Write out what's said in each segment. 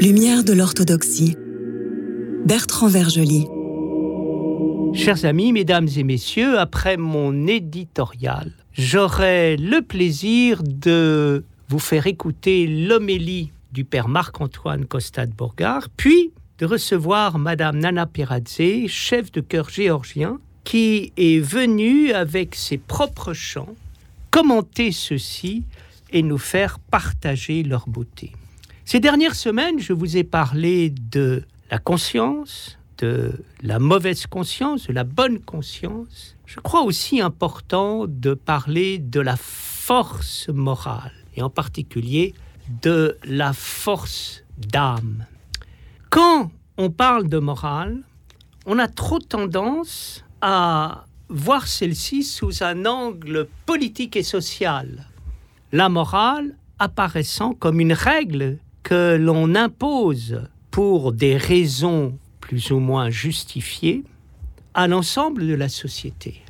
Lumière de l'orthodoxie. Bertrand Vergely. Chers amis, mesdames et messieurs, après mon éditorial, j'aurai le plaisir de vous faire écouter l'homélie du père Marc-Antoine Costa de Bourgard, puis de recevoir Madame Nana Peradze, chef de chœur géorgien, qui est venue avec ses propres chants commenter ceci et nous faire partager leur beauté. Ces dernières semaines, je vous ai parlé de la conscience, de la mauvaise conscience, de la bonne conscience. Je crois aussi important de parler de la force morale, et en particulier de la force d'âme. Quand on parle de morale, on a trop tendance à voir celle-ci sous un angle politique et social. La morale apparaissant comme une règle que l'on impose pour des raisons plus ou moins justifiées à l'ensemble de la société.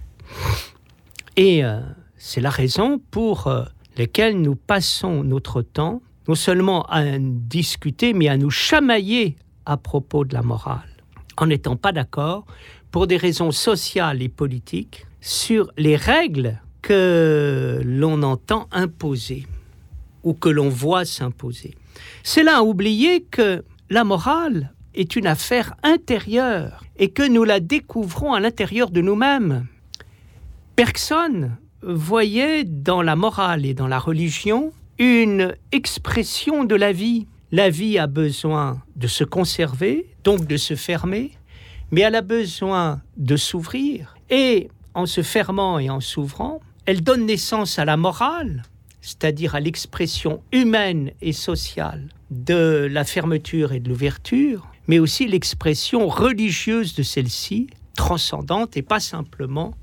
Et euh, c'est la raison pour euh, laquelle nous passons notre temps non seulement à discuter, mais à nous chamailler à propos de la morale, en n'étant pas d'accord pour des raisons sociales et politiques sur les règles que l'on entend imposer ou que l'on voit s'imposer. C'est là à oublier que la morale est une affaire intérieure et que nous la découvrons à l'intérieur de nous-mêmes. Personne voyait dans la morale et dans la religion une expression de la vie. La vie a besoin de se conserver, donc de se fermer, mais elle a besoin de s'ouvrir. Et en se fermant et en s'ouvrant, elle donne naissance à la morale, c'est-à-dire à, l'expression humaine et sociale de la fermeture et de l'ouverture, mais aussi l'expression religieuse de celle-ci, transcendante et pas simplement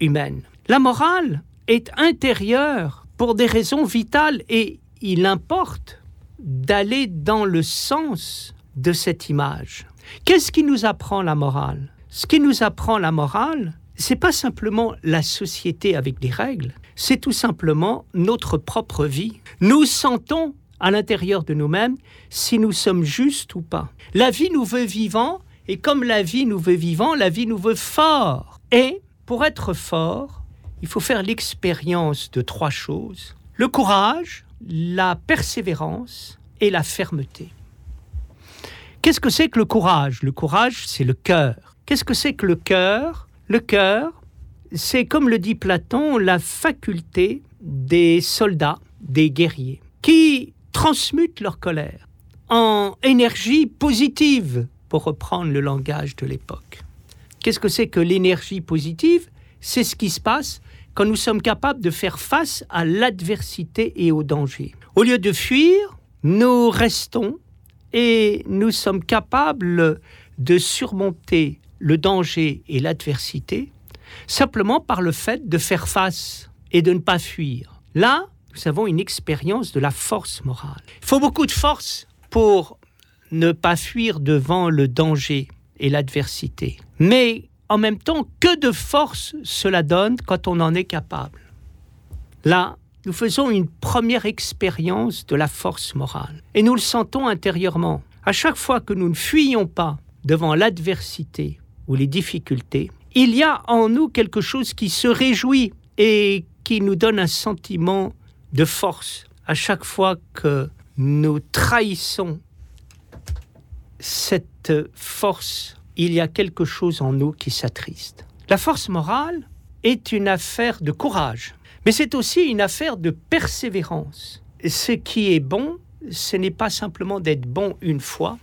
humaine. La morale est intérieure pour des raisons vitales et il importe d'aller dans le sens de cette image. Qu'est-ce qui nous apprend la morale? Ce qui nous apprend la morale, c'est pas simplement la société avec des règles, c'est tout simplement notre propre vie. Nous sentons à l'intérieur de nous-mêmes si nous sommes justes ou pas. La vie nous veut vivants et comme la vie nous veut vivants, la vie nous veut forts. Et pour être fort, il faut faire l'expérience de trois choses. Le courage, la persévérance et la fermeté. Qu'est-ce que c'est que le courage? Le courage, c'est le cœur. Qu'est-ce que c'est que le cœur? Le cœur, c'est comme le dit Platon, la faculté des soldats, des guerriers, qui transmutent leur colère en énergie positive, pour reprendre le langage de l'époque. Qu'est-ce que c'est que l'énergie positive? C'est ce qui se passe quand nous sommes capables de faire face à l'adversité et au danger. Au lieu de fuir, nous restons et nous sommes capables de surmonter le danger et l'adversité simplement par le fait de faire face et de ne pas fuir. Là, nous avons une expérience de la force morale. Il faut beaucoup de force pour ne pas fuir devant le danger et l'adversité. Mais en même temps, que de force cela donne quand on en est capable. Là, nous faisons une première expérience de la force morale. Et nous le sentons intérieurement. À chaque fois que nous ne fuyons pas devant l'adversité ou les difficultés, il y a en nous quelque chose qui se réjouit et qui nous donne un sentiment de force à chaque fois que nous trahissons cette force, il y a quelque chose en nous qui s'attriste. La force morale est une affaire de courage, mais c'est aussi une affaire de persévérance. Ce qui est bon, ce n'est pas simplement d'être bon une fois,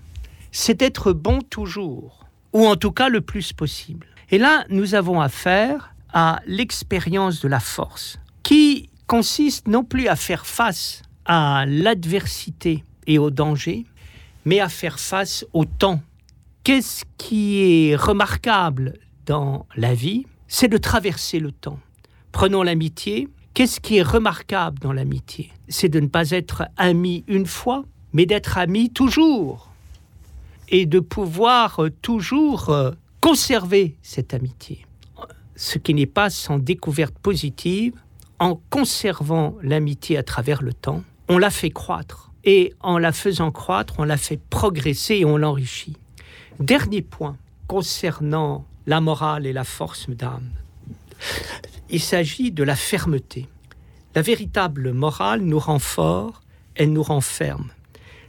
c'est d'être bon toujours ou en tout cas le plus possible. Et là, nous avons affaire à l'expérience de la force, qui consiste non plus à faire face à l'adversité et au danger, mais à faire face au temps. Qu'est-ce qui est remarquable dans la vie C'est de traverser le temps. Prenons l'amitié. Qu'est-ce qui est remarquable dans l'amitié? C'est de ne pas être ami une fois, mais d'être amis toujours et de pouvoir euh, toujours euh, conserver cette amitié. Ce qui n'est pas sans découverte positive, en conservant l'amitié à travers le temps, on la fait croître. Et en la faisant croître, on la fait progresser et on l'enrichit. Dernier point concernant la morale et la force d'âme. Il s'agit de la fermeté. La véritable morale nous rend fort, elle nous renferme.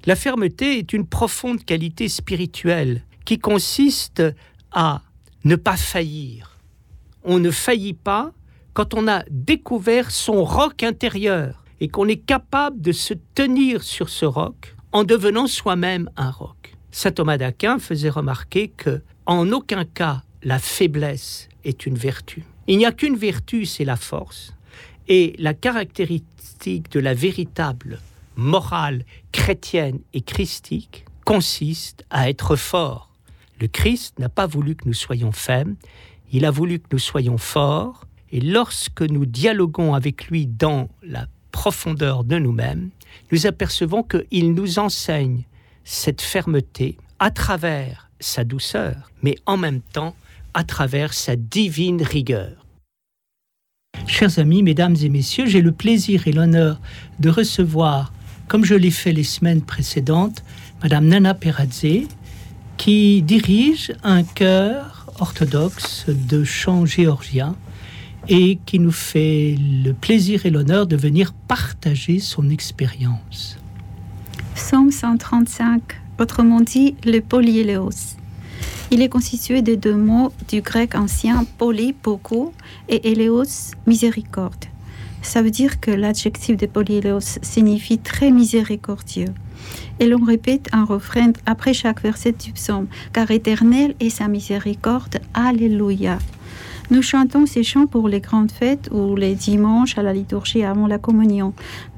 La fermeté est une profonde qualité spirituelle qui consiste à ne pas faillir. On ne faillit pas quand on a découvert son roc intérieur et qu'on est capable de se tenir sur ce roc en devenant soi-même un roc. Saint Thomas d'Aquin faisait remarquer que en aucun cas la faiblesse est une vertu. Il n'y a qu'une vertu, c'est la force. Et la caractéristique de la véritable morale chrétienne et christique consiste à être fort. Le Christ n'a pas voulu que nous soyons faibles, il a voulu que nous soyons forts, et lorsque nous dialoguons avec lui dans la profondeur de nous-mêmes, nous apercevons qu'il nous enseigne cette fermeté à travers sa douceur, mais en même temps à travers sa divine rigueur. Chers amis, mesdames et messieurs, j'ai le plaisir et l'honneur de recevoir, comme je l'ai fait les semaines précédentes, Madame Nana Peradze, qui dirige un chœur orthodoxe de chant géorgien et qui nous fait le plaisir et l'honneur de venir partager son expérience. Psaume 135, autrement dit le polyéléos. Il est constitué de deux mots du grec ancien poly, beaucoup, et éléos, miséricorde. Ça veut dire que l'adjectif de polyéléos signifie très miséricordieux. Et l'on répète un refrain après chaque verset du psaume, car éternel est sa miséricorde, Alléluia. Nous chantons ces chants pour les grandes fêtes ou les dimanches à la liturgie avant la communion.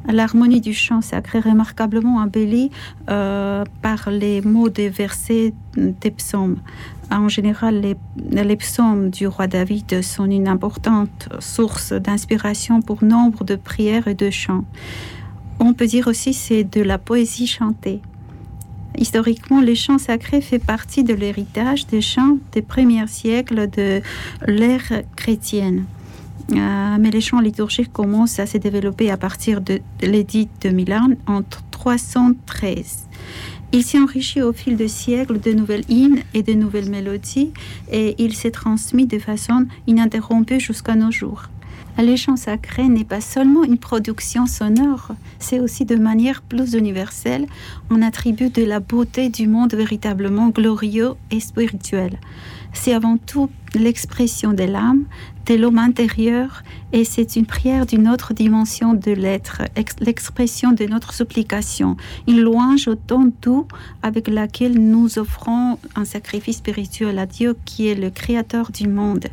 L'harmonie du chant sacré remarquablement embellie euh, par les mots des versets des psaumes. En général, les, les, psaumes du roi David sont une importante source d'inspiration pour nombre de prières et de chants. On peut dire aussi c'est de la poésie chantée. Historiquement, les chants sacrés fait partie de l'héritage des chants des premiers siècles de l'ère chrétienne. Euh, mais les chants liturgiques commencent à se développer à partir de l'édit de Milan en 313. Il s'est enrichi au fil des siècles de nouvelles hymnes et de nouvelles mélodies et il s'est transmis de façon ininterrompue jusqu'à nos jours. Les chants sacrés n'est pas seulement une production sonore, c'est aussi de manière plus universelle un attribut de la beauté du monde véritablement glorieux et spirituel. C'est avant tout l'expression de l'âme, de l'homme intérieur, et c'est une prière d'une autre dimension de l'être, l'expression de notre supplication, une louange au ton doux avec laquelle nous offrons un sacrifice spirituel à Dieu qui est le créateur du monde.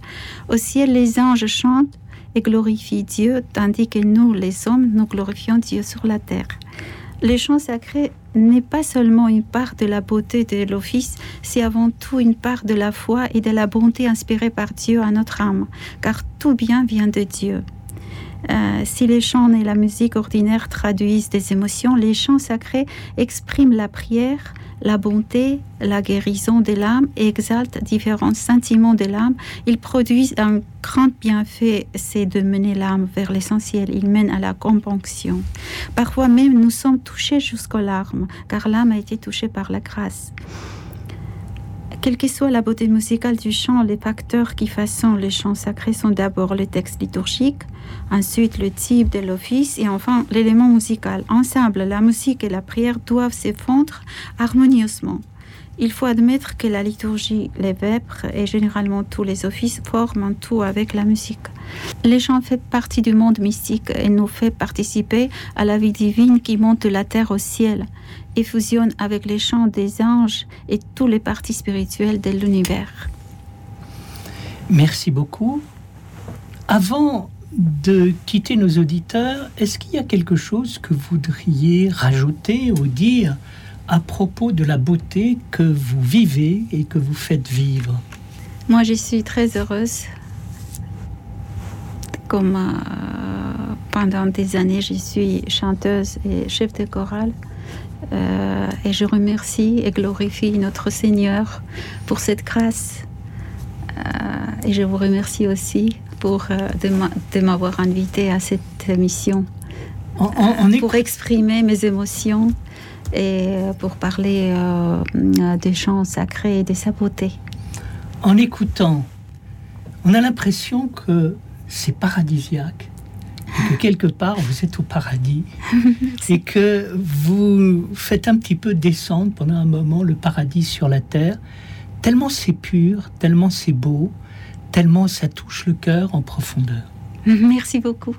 Au ciel, les anges chantent et glorifie Dieu, tandis que nous, les hommes, nous glorifions Dieu sur la terre. Le chant sacré n'est pas seulement une part de la beauté de l'office, c'est avant tout une part de la foi et de la bonté inspirée par Dieu à notre âme, car tout bien vient de Dieu. Euh, si les chants et la musique ordinaire traduisent des émotions, les chants sacrés expriment la prière, la bonté, la guérison de l'âme et exaltent différents sentiments de l'âme. Ils produisent un grand bienfait, c'est de mener l'âme vers l'essentiel. Ils mènent à la compréhension. Parfois même, nous sommes touchés jusqu'aux larmes, car l'âme a été touchée par la grâce. Quelle que soit la beauté musicale du chant, les facteurs qui façonnent les chants sacrés sont d'abord le texte liturgique, ensuite le type de l'office et enfin l'élément musical. Ensemble, la musique et la prière doivent se fondre harmonieusement. Il faut admettre que la liturgie, les vêpres et généralement tous les offices forment un tout avec la musique. Les chants font partie du monde mystique et nous fait participer à la vie divine qui monte de la terre au ciel et fusionne avec les chants des anges et tous les parties spirituelles de l'univers. Merci beaucoup. Avant de quitter nos auditeurs, est-ce qu'il y a quelque chose que vous voudriez rajouter ou dire à propos de la beauté que vous vivez et que vous faites vivre Moi, je suis très heureuse. Comme euh, pendant des années, je suis chanteuse et chef de chorale. Euh, et je remercie et glorifie notre Seigneur pour cette grâce. Euh, et je vous remercie aussi pour de m'avoir invité à cette émission pour exprimer mes émotions et pour parler des chants sacrés et de sa beauté. En écoutant, on a l'impression que c'est paradisiaque que quelque part vous êtes au paradis et que vous faites un petit peu descendre pendant un moment le paradis sur la terre, tellement c'est pur, tellement c'est beau, tellement ça touche le cœur en profondeur. Merci beaucoup.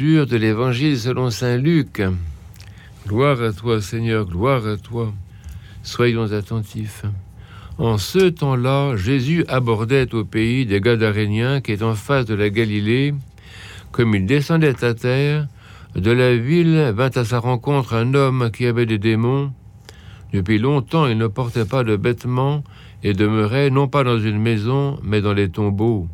De l'Évangile selon Saint Luc. Gloire à toi Seigneur, gloire à toi. Soyons attentifs. En ce temps-là, Jésus abordait au pays des Gadaréniens qui est en face de la Galilée. Comme il descendait à terre, de la ville vint à sa rencontre un homme qui avait des démons. Depuis longtemps, il ne portait pas de vêtements et demeurait non pas dans une maison, mais dans les tombeaux.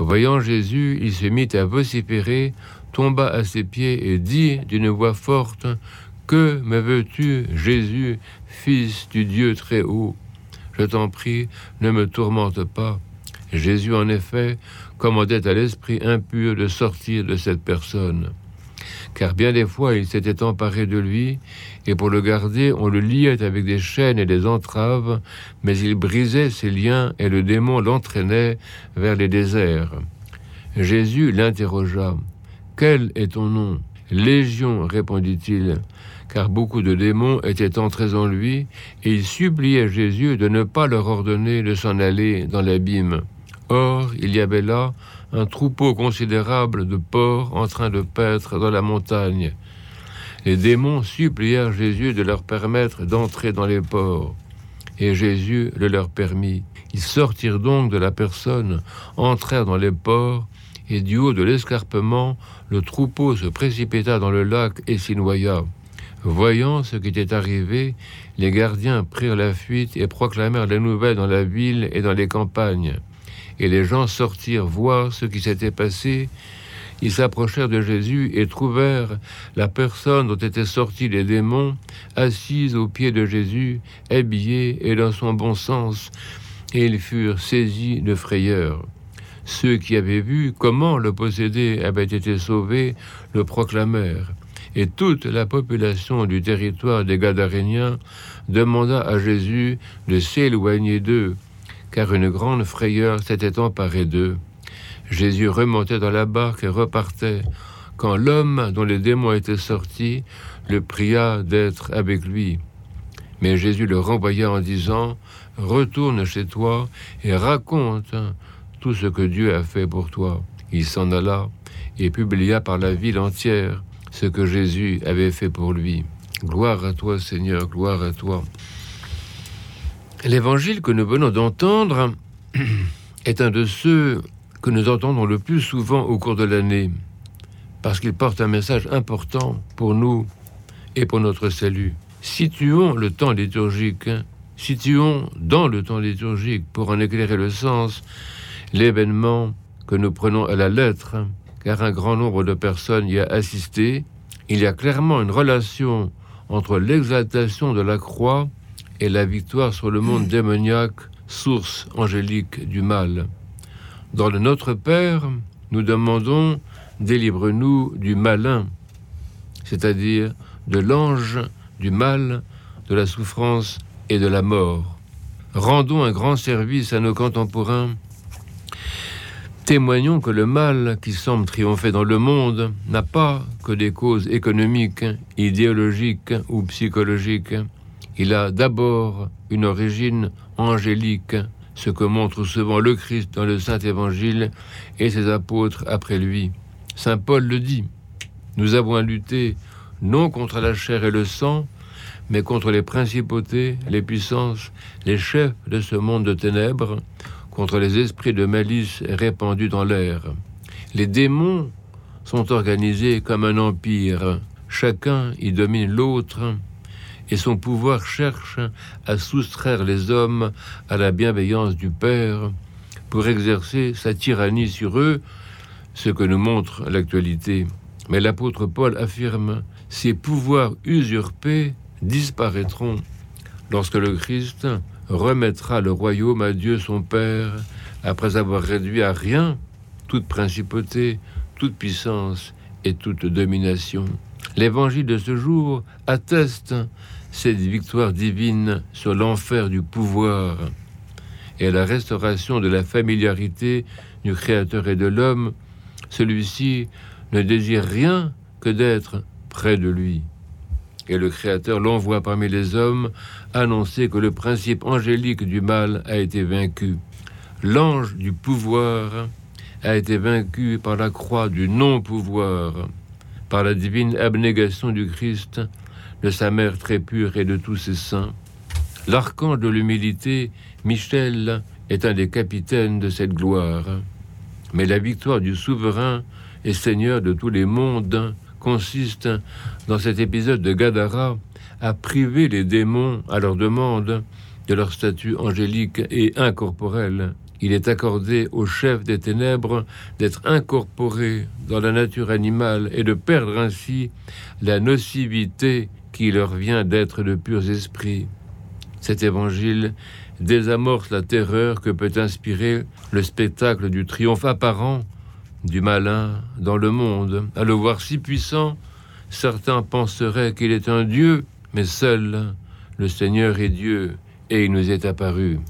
Voyant Jésus, il se mit à vociférer, tomba à ses pieds et dit d'une voix forte, Que me veux-tu, Jésus, fils du Dieu très haut je t'en prie, ne me tourmente pas. Jésus, en effet, commandait à l'esprit impur de sortir de cette personne. Car bien des fois il s'était emparé de lui, et pour le garder, on le liait avec des chaînes et des entraves, mais il brisait ses liens et le démon l'entraînait vers les déserts. Jésus l'interrogea. Quel est ton nom? Légion, répondit-il car beaucoup de démons étaient entrés en lui, et il suppliait Jésus de ne pas leur ordonner de s'en aller dans l'abîme. Or, il y avait là un troupeau considérable de porcs en train de paître dans la montagne. Les démons supplièrent Jésus de leur permettre d'entrer dans les porcs. Et Jésus le leur permit. Ils sortirent donc de la personne, entrèrent dans les porcs, et du haut de l'escarpement, le troupeau se précipita dans le lac et s'y noya. Voyant ce qui était arrivé, les gardiens prirent la fuite et proclamèrent la nouvelle dans la ville et dans les campagnes. Et les gens sortirent voir ce qui s'était passé. Ils s'approchèrent de Jésus et trouvèrent la personne dont étaient sortis les démons assise aux pieds de Jésus, habillée et dans son bon sens, et ils furent saisis de frayeur. Ceux qui avaient vu comment le possédé avait été sauvé le proclamèrent et toute la population du territoire des Gadaréniens demanda à Jésus de s'éloigner d'eux, car une grande frayeur s'était emparée d'eux. Jésus remontait dans la barque et repartait, quand l'homme dont les démons étaient sortis le pria d'être avec lui. Mais Jésus le renvoya en disant, Retourne chez toi et raconte tout ce que Dieu a fait pour toi. Il s'en alla et publia par la ville entière ce que Jésus avait fait pour lui. Gloire à toi Seigneur, gloire à toi. L'évangile que nous venons d'entendre est un de ceux que nous entendons le plus souvent au cours de l'année, parce qu'il porte un message important pour nous et pour notre salut. Situons le temps liturgique, situons dans le temps liturgique, pour en éclairer le sens, l'événement que nous prenons à la lettre, car un grand nombre de personnes y a assisté, il y a clairement une relation entre l'exaltation de la croix et la victoire sur le monde démoniaque, source angélique du mal. Dans le Notre Père, nous demandons délivre-nous du malin, c'est-à-dire de l'ange, du mal, de la souffrance et de la mort. Rendons un grand service à nos contemporains Témoignons que le mal qui semble triompher dans le monde n'a pas que des causes économiques, idéologiques ou psychologiques. Il a d'abord une origine angélique, ce que montre souvent le Christ dans le Saint Évangile et ses apôtres après lui. Saint Paul le dit. Nous avons à lutter non contre la chair et le sang, mais contre les principautés, les puissances, les chefs de ce monde de ténèbres, contre les esprits de malice répandus dans l'air. Les démons sont organisés comme un empire. Chacun y domine l'autre et son pouvoir cherche à soustraire les hommes à la bienveillance du Père pour exercer sa tyrannie sur eux, ce que nous montre l'actualité. Mais l'apôtre Paul affirme, ces pouvoirs usurpés disparaîtront lorsque le Christ remettra le royaume à Dieu son Père, après avoir réduit à rien toute principauté, toute puissance et toute domination. L'évangile de ce jour atteste cette victoire divine sur l'enfer du pouvoir et la restauration de la familiarité du Créateur et de l'homme. Celui-ci ne désire rien que d'être près de lui et le Créateur l'envoie parmi les hommes annoncer que le principe angélique du mal a été vaincu. L'ange du pouvoir a été vaincu par la croix du non-pouvoir, par la divine abnégation du Christ, de sa mère très pure et de tous ses saints. L'archange de l'humilité, Michel, est un des capitaines de cette gloire. Mais la victoire du souverain et seigneur de tous les mondes consiste, dans cet épisode de Gadara, à priver les démons à leur demande de leur statut angélique et incorporel. Il est accordé aux chefs des ténèbres d'être incorporés dans la nature animale et de perdre ainsi la nocivité qui leur vient d'être de purs esprits. Cet évangile désamorce la terreur que peut inspirer le spectacle du triomphe apparent du malin dans le monde. À le voir si puissant, certains penseraient qu'il est un Dieu, mais seul le Seigneur est Dieu, et il nous est apparu.